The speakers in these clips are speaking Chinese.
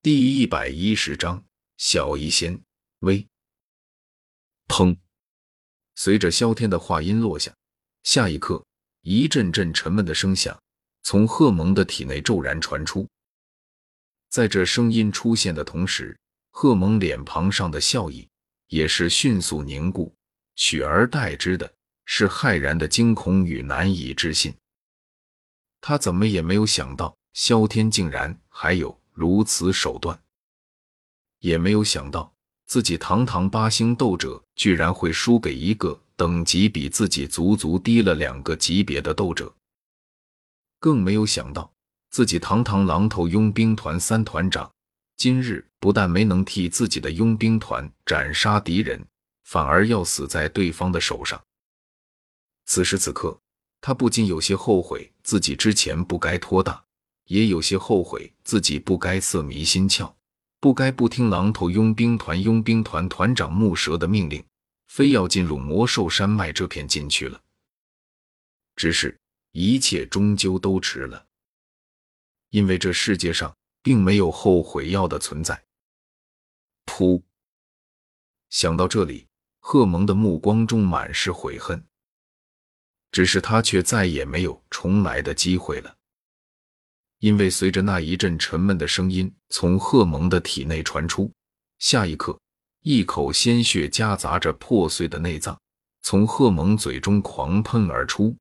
第一百一十章小医仙微。砰！随着萧天的话音落下，下一刻，一阵阵沉闷的声响从贺蒙的体内骤然传出。在这声音出现的同时，贺蒙脸庞上的笑意也是迅速凝固，取而代之的是骇然的惊恐与难以置信。他怎么也没有想到，萧天竟然还有。如此手段，也没有想到自己堂堂八星斗者，居然会输给一个等级比自己足足低了两个级别的斗者。更没有想到自己堂堂狼头佣兵团三团长，今日不但没能替自己的佣兵团斩杀敌人，反而要死在对方的手上。此时此刻，他不禁有些后悔自己之前不该托大。也有些后悔自己不该色迷心窍，不该不听狼头佣兵团佣兵团团长木蛇的命令，非要进入魔兽山脉这片禁区了。只是，一切终究都迟了，因为这世界上并没有后悔药的存在。噗！想到这里，贺蒙的目光中满是悔恨，只是他却再也没有重来的机会了。因为随着那一阵沉闷的声音从贺蒙的体内传出，下一刻，一口鲜血夹杂着破碎的内脏从贺蒙嘴中狂喷而出。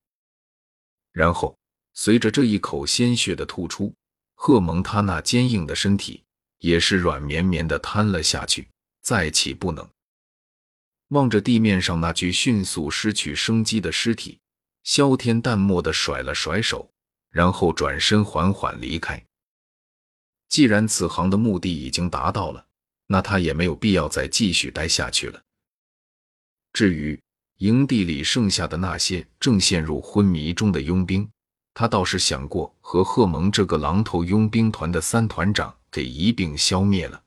然后，随着这一口鲜血的吐出，贺蒙他那坚硬的身体也是软绵绵的瘫了下去，再起不能。望着地面上那具迅速失去生机的尸体，萧天淡漠的甩了甩手。然后转身缓缓离开。既然此行的目的已经达到了，那他也没有必要再继续待下去了。至于营地里剩下的那些正陷入昏迷中的佣兵，他倒是想过和贺蒙这个狼头佣兵团的三团长给一并消灭了。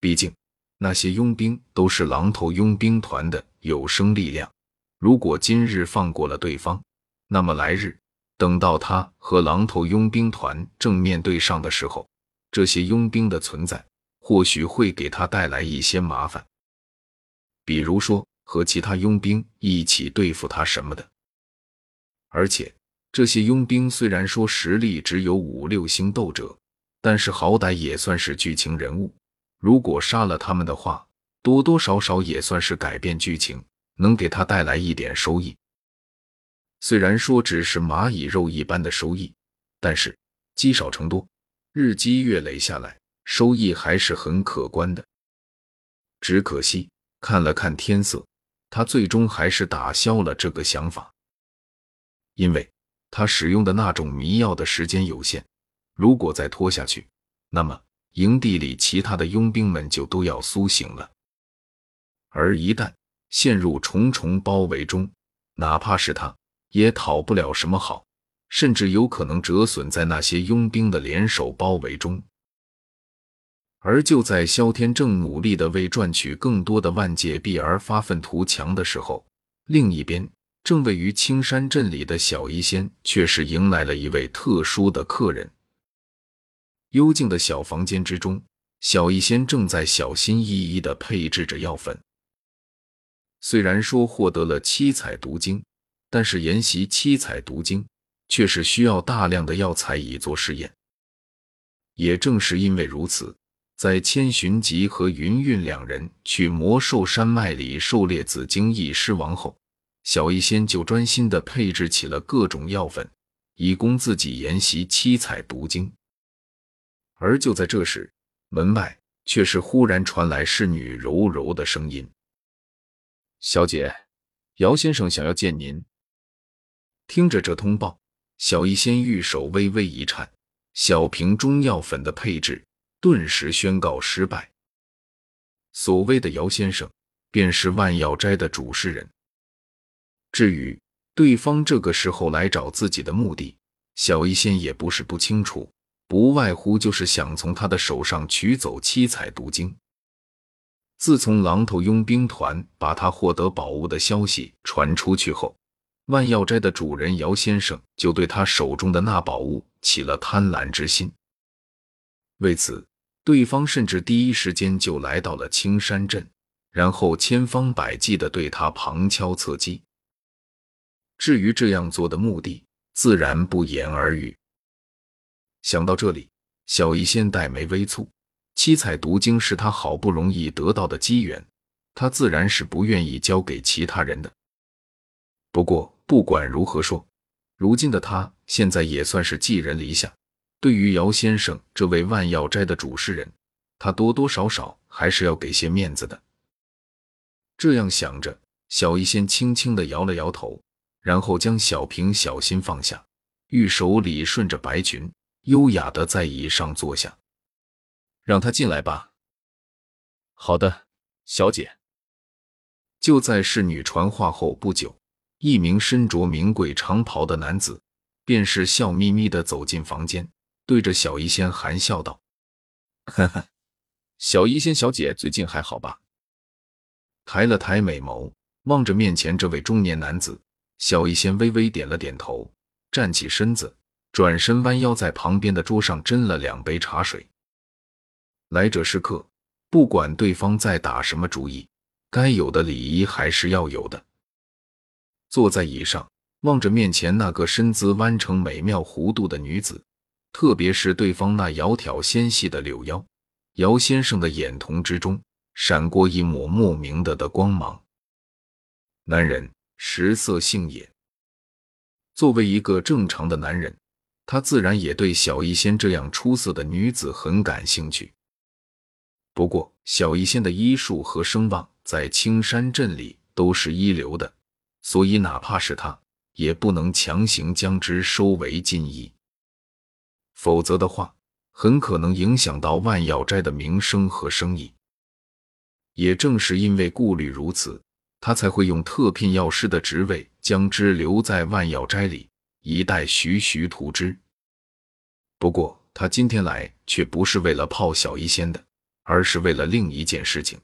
毕竟那些佣兵都是狼头佣兵团的有生力量，如果今日放过了对方，那么来日。等到他和狼头佣兵团正面对上的时候，这些佣兵的存在或许会给他带来一些麻烦，比如说和其他佣兵一起对付他什么的。而且这些佣兵虽然说实力只有五六星斗者，但是好歹也算是剧情人物，如果杀了他们的话，多多少少也算是改变剧情，能给他带来一点收益。虽然说只是蚂蚁肉一般的收益，但是积少成多，日积月累下来，收益还是很可观的。只可惜看了看天色，他最终还是打消了这个想法，因为他使用的那种迷药的时间有限，如果再拖下去，那么营地里其他的佣兵们就都要苏醒了，而一旦陷入重重包围中，哪怕是他。也讨不了什么好，甚至有可能折损在那些佣兵的联手包围中。而就在萧天正努力的为赚取更多的万界币而发愤图强的时候，另一边正位于青山镇里的小医仙却是迎来了一位特殊的客人。幽静的小房间之中，小医仙正在小心翼翼的配置着药粉。虽然说获得了七彩毒晶。但是研习七彩毒经却是需要大量的药材以做试验。也正是因为如此，在千寻疾和云韵两人去魔兽山脉里狩猎紫荆翼狮王后，小医仙就专心的配置起了各种药粉，以供自己研习七彩毒经。而就在这时，门外却是忽然传来侍女柔柔的声音：“小姐，姚先生想要见您。”听着这通报，小医仙玉手微微一颤，小瓶中药粉的配置顿时宣告失败。所谓的姚先生，便是万药斋的主事人。至于对方这个时候来找自己的目的，小医仙也不是不清楚，不外乎就是想从他的手上取走七彩毒经。自从狼头佣兵团把他获得宝物的消息传出去后，万药斋的主人姚先生就对他手中的那宝物起了贪婪之心。为此，对方甚至第一时间就来到了青山镇，然后千方百计的对他旁敲侧击。至于这样做的目的，自然不言而喻。想到这里，小医仙黛眉微蹙。七彩毒经是他好不容易得到的机缘，他自然是不愿意交给其他人的。不过不管如何说，如今的他现在也算是寄人篱下。对于姚先生这位万药斋的主事人，他多多少少还是要给些面子的。这样想着，小医仙轻轻的摇了摇头，然后将小瓶小心放下，玉手理顺着白裙，优雅的在椅上坐下。让他进来吧。好的，小姐。就在侍女传话后不久，一名身着名贵长袍的男子，便是笑眯眯的走进房间，对着小医仙含笑道：“呵呵，小医仙小姐最近还好吧？”抬了抬美眸，望着面前这位中年男子，小医仙微微点了点头，站起身子，转身弯腰在旁边的桌上斟了两杯茶水。来者是客，不管对方在打什么主意，该有的礼仪还是要有的。坐在椅上，望着面前那个身姿弯成美妙弧度的女子，特别是对方那窈窕纤细的柳腰，姚先生的眼瞳之中闪过一抹莫名的的光芒。男人食色性也，作为一个正常的男人，他自然也对小医仙这样出色的女子很感兴趣。不过，小医仙的医术和声望在青山镇里都是一流的，所以哪怕是他，也不能强行将之收为禁医，否则的话，很可能影响到万药斋的名声和生意。也正是因为顾虑如此，他才会用特聘药师的职位将之留在万药斋里，以待徐徐图之。不过，他今天来却不是为了泡小医仙的。而是为了另一件事情。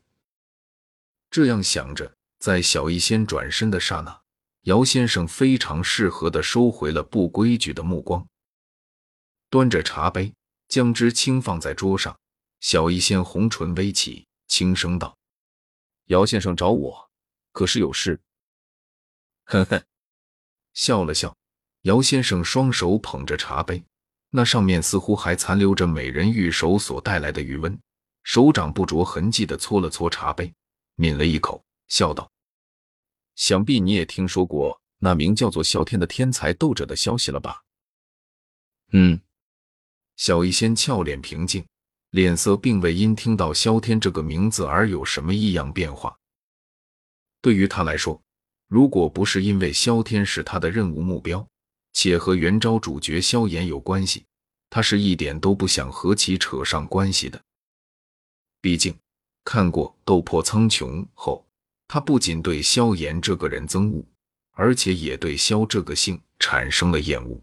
这样想着，在小医仙转身的刹那，姚先生非常适合的收回了不规矩的目光，端着茶杯，将之轻放在桌上。小医仙红唇微起，轻声道：“姚先生找我，可是有事？”呵呵，笑了笑。姚先生双手捧着茶杯，那上面似乎还残留着美人玉手所带来的余温。手掌不着痕迹的搓了搓茶杯，抿了一口，笑道：“想必你也听说过那名叫做萧天的天才斗者的消息了吧？”嗯，小医仙俏脸平静，脸色并未因听到萧天这个名字而有什么异样变化。对于他来说，如果不是因为萧天是他的任务目标，且和元昭主角萧炎有关系，他是一点都不想和其扯上关系的。毕竟，看过《斗破苍穹》后，他不仅对萧炎这个人憎恶，而且也对萧这个姓产生了厌恶。